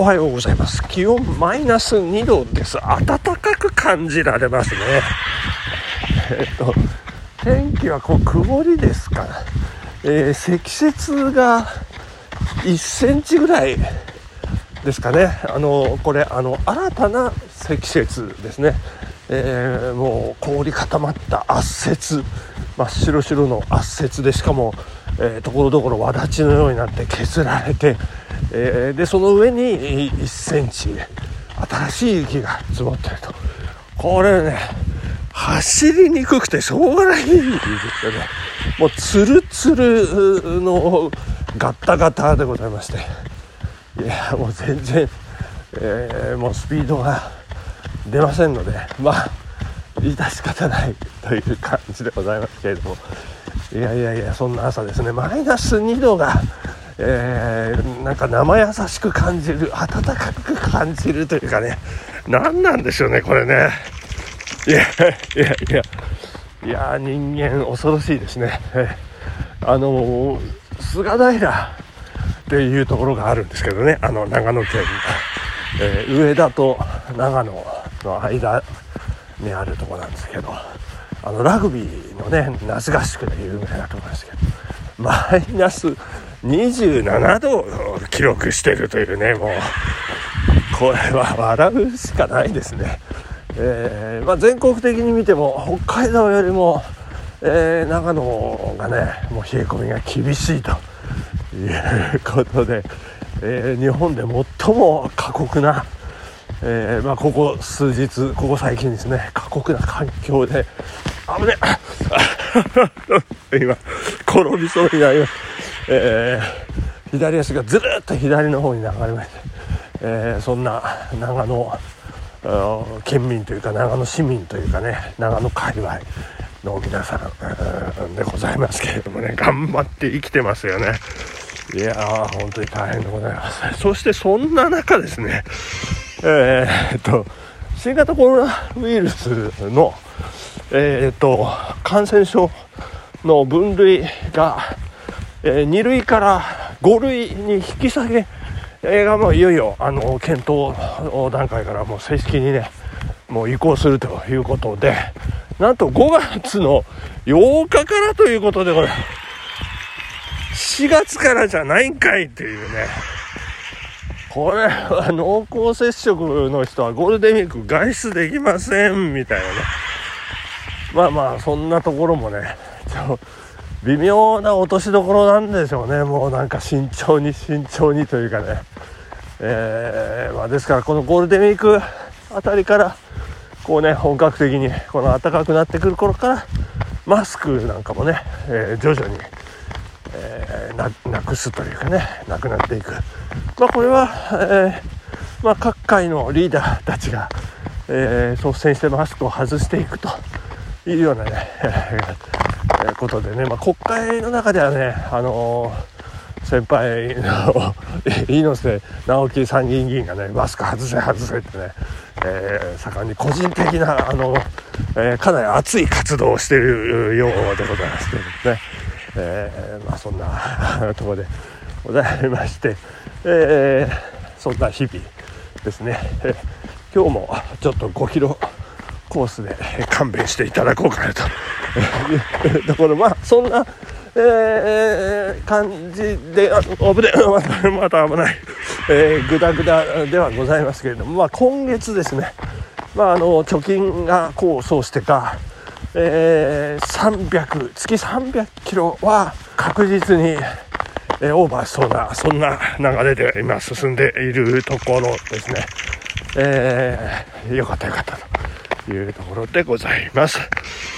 おはようございます。気温マイナス2度です。暖かく感じられますね。えっと天気はこう曇りですから、えー、積雪が1センチぐらいですかね。あのこれあの新たな積雪ですね、えー、もう氷固まった圧雪。真っ白白の圧雪でしかもえところどころ轍のようになって削られて、えー、でその上に1センチ新しい雪が積もってると。これね走りにくくてしょうがないですよね。もうツルツルのガッタガタでございまして。いやもう全然、えー、もうスピードが出ませんのでまあ致し方ないという感じでございますけれども。いやいやいやそんな朝ですね。マイナス2度が、えー、なんか生優しく感じる温かく感じるというかね。何なんでしょうねこれね。いやいやいや。いや人間恐ろしいですね、あの菅平っていうところがあるんですけどね。あの長野県、えー、上田と長野の間にあるとこなんですけど。あのラグビーのね夏合宿で有名なところですけど。マイナス27度を記録してるというねもう。これは笑うしかないですね、えー、まあ、全国的に見ても北海道よりも、えー、長野がねもう冷え込みが厳しいということで、えー、日本で最も過酷なえー、まあ、ここ数日ここ最近ですね過酷な環境で危ね 今転びそうになります、えー、左足がずるっと左の方に流れまして、えー、そんな長野県民というか長野市民というかね長野界隈の皆さんでございますけれどもね頑張って生きてますよね。いやー本当に大変でございます。そしてそんな中ですねえー、っと新型コロナウイルスの、えー、っと感染症の分類が、えー、2類から5類に引き下げがもういよいよあの検討段階からもう正式にねもう移行するということでなんと5月の8日からということでこれ4月からじゃないんかいっていうね。これは濃厚接触の人はゴールデンウィーク外出できませんみたいなね。まあまあそんなところもね微妙な落としどころなんでしょうね。もうなんか慎重に慎重にというかね。えー、まあ、ですからこのゴールデンウィークあたりからこうね本格的にこの暖かくなってくる頃からマスクなんかもね、えー、徐々にえー、なくすというかねなくなっていく、まあ、これは、え、まあ、各界のリーダーたちが、え、率先してマスクを外していくというようなね、ことでね、まあ、国会の中ではね、あの先輩の 猪瀬直樹参議院議員がねマスク外せ外せってね、えー、盛んに個人的なあの、えー、かなり熱い活動をしているようでございますけどね。えー、まあ、そんな ところでございまして、えー、そんな日々ですね、えー、今日もちょっと5キロコースで勘弁していただこうかなと。いうところまあそんな、えー、感じであ危ね また危ない、えー、グダグダではございますけれども、まあ、今月ですね、まあ、あの貯金が功を奏してかえー、300月300キロは確実に、えー、オーバーしそうなそんな流れで今進んでいるところですね、えー、よかったよかったと。いうところでございます、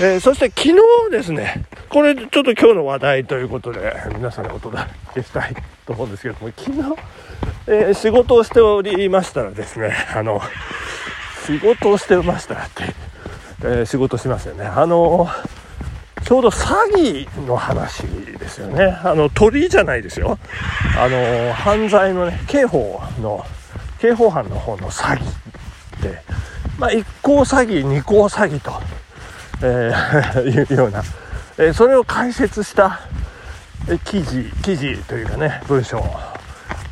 えー、そして昨日ですねこれちょっと今日の話題ということで皆さんにお届けしたいと思うんですけども昨日、えー、仕事をしておりましたらですねあの仕事をしてましたらってえー、仕事しますよね。あのちょうど詐欺の話ですよね。あの鳥じゃないですよ。あの犯罪のね刑法の刑法犯の方の詐欺で、まあ、1項詐欺2項詐欺と、えー、いうような、えー、それを解説した記事記事というかね文章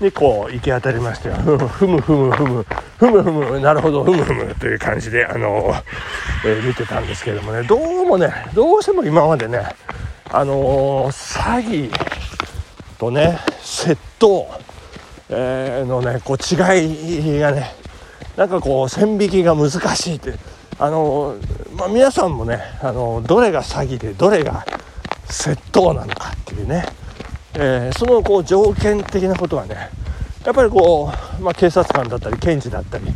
にこう行き当たりましてふむふむふむふむふむふむなるほどふむふむという感じであの、えー、見てたんですけどもねどうもねどうしても今までねあの詐欺とね窃盗、えー、のねこう違いがねなんかこう線引きが難しいって。あの、まあ、皆さんもねあのどれが詐欺でどれが窃盗なのかっていうね、えー、そのこう条件的なことはねやっぱりこう、まあ、警察官だったり検事だったり、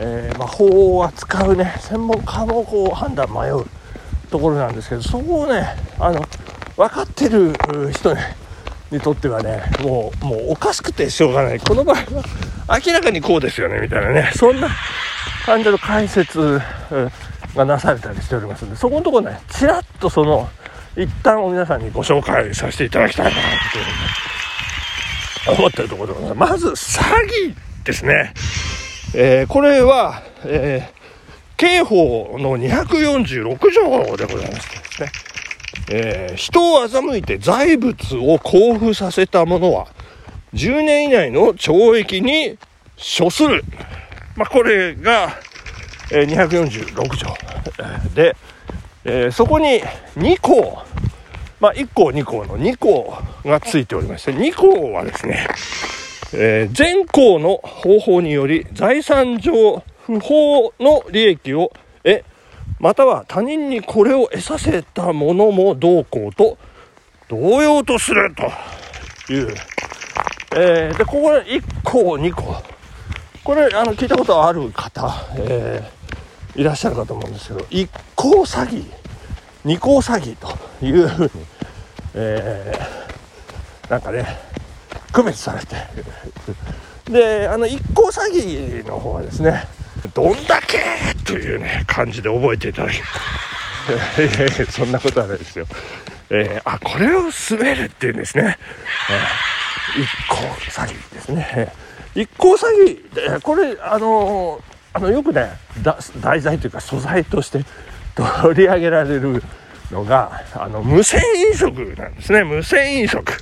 えー、まあ、法を扱うね専門家もこう判断迷うところなんですけどそこをねあの分かってる人ねにとってはねもうもうおかしくてしょうがない。この場合は明らかにこうですよねみたいなね。そんな感じの解説がなされたりしておりますんでそこのところねちらっとその一旦を皆さんにご紹介させていただきたいなという風に思ってるところでございます。まず詐欺ですね、えー、これは、えー、刑法の246条でございますです。ね。えー、人を欺いて財物を交付させた者は、10年以内の懲役に処する。まあ、これが、えー、246条。で、えー、そこに2項、まあ、1項2項の2項がついておりまして、2項はですね、えー、全項の方法により財産上不法の利益を得、または他人にこれを得させたものも同行と同様とするという、えー、でここ1個2個これあの聞いたことある方、えー、いらっしゃるかと思うんですけど1個詐欺2個詐欺というふうに、えー、なんかね区別されて。であの1個詐欺の方はですねどんだけというね、感じで覚えていただき そんなことはないですよ。えー、あ、これを滑るっていうんですね。えー、一行詐欺ですね。一行詐欺、これ、あのあの、よくね、題材というか素材として取り上げられるのが、あの、無銭飲食なんですね。無銭飲食。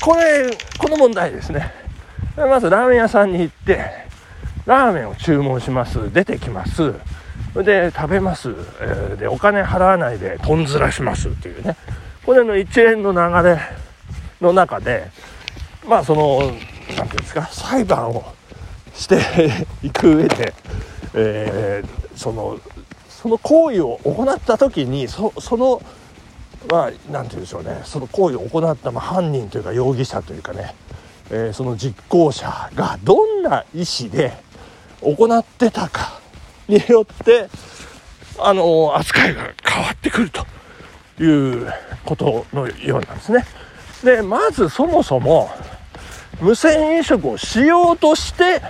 これ、この問題ですね。まずラーメン屋さんに行って、ラーメンを注文します。出てきます。で食べます、えー、でお金払わないでとんずらします。っていうね。これの一連の流れの中でまあその何て言うんですか裁判をして いく上で、えー、そのその行為を行った時にそそのまあ何て言うんでしょうね。その行為を行った、まあ、犯人というか容疑者というかね、えー、その実行者がどんな意思で行ってたかによってあの扱いが変わってくるということのようなんですね。でまずそもそも無銭飲食をしようとして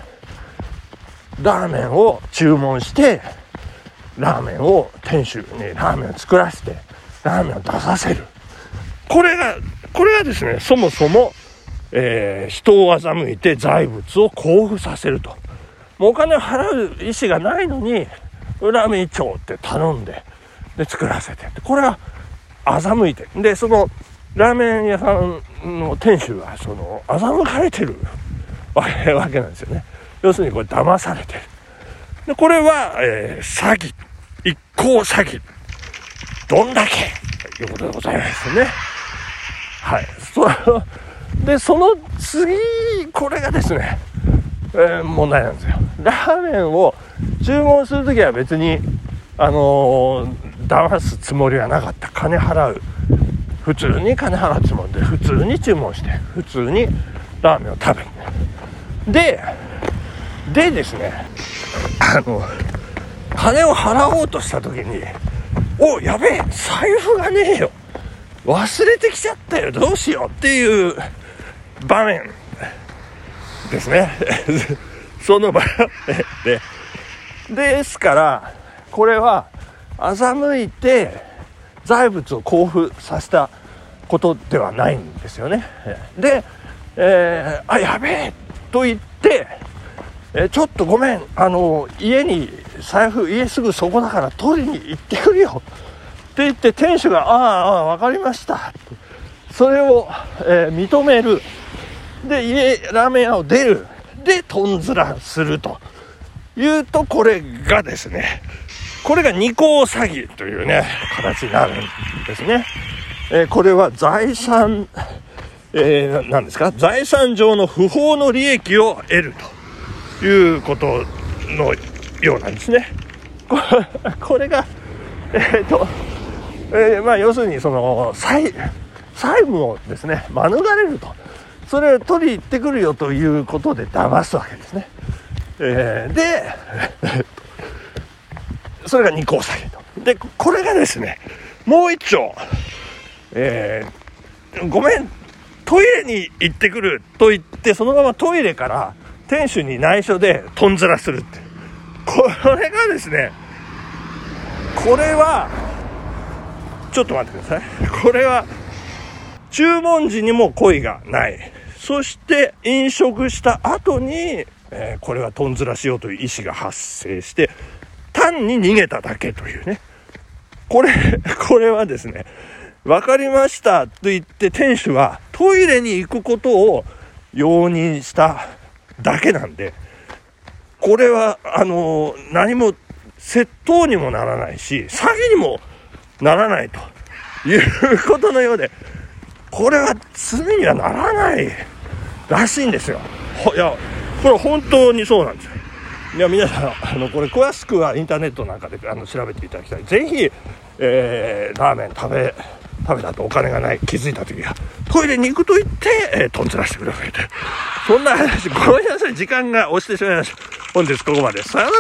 ラーメンを注文してラーメンを店主にラーメンを作らせてラーメンを出させるこれがこれがですねそもそも、えー、人を欺いて財物を交付させるともうお金を払う意思がないのに恨み町って頼んでで作らせて。これは欺いて。でそのラーメン屋さんの店主はその欺かれてる。わ けわけなんですよね。要するにこれ騙されてる。でこれは、えー、詐欺。一行詐欺。どんだけ。ということでございますね。はい。そでその次これがですねえー、問題なんですよ。ラーメンを注文する時は別にあのー、騙すつもりはなかった。金払う。普通に金払うつもりで普通に注文して普通にラーメンを食べるででですねあの金を払おうとした時におやべえ財布がねえよ。忘れてきちゃったよ。どうしようっていう場面。ですね。その場で。ですからこれは欺いて財物を交付させたことではないんですよね。で、えー、あやべえと言ってえちょっとごめんあの家に財布家すぐそこだから取りに行ってくるよ。って言って店主が「ああ分かりました」それを、えー、認める。で家ラーメン屋を出る。でとんずらすると。いうとこれがですね。これが二項詐欺というね形になるんですね、えー、これは財産えー、なんですか？財産上の不法の利益を得ると。いうことのようなんですね。これが、えー、っと、えー、まあ、要するにその債債務をですね免れると。それを取り行ってくるよということで騙すわけですね。えー、で、それが二項詐欺と。で、これがですね、もう一丁、えー、ごめん、トイレに行ってくると言って、そのままトイレから店主に内緒でとんずらするって。これがですね、これは、ちょっと待ってください。これは、注文時にも恋がない。そして飲食した後に、えー、これはとんずらしようという意思が発生して、単に逃げただけというね。これ、これはですね、分かりましたと言って店主はトイレに行くことを容認しただけなんで、これは、あの、何も窃盗にもならないし、詐欺にもならないということのようで、これは罪にはならないらしいんですよ。いや、これ本当にそうなんですよ。いや、皆さん、あの、これ詳しくはインターネットなんかであの調べていただきたい。ぜひ、えー、ラーメン食べ食べた後お金がない気づいた時はトイレに行くと言って、えー、とんずらしてくださいってそんな話ごめんなさい時間が押してしまいました本日ここまでさよなら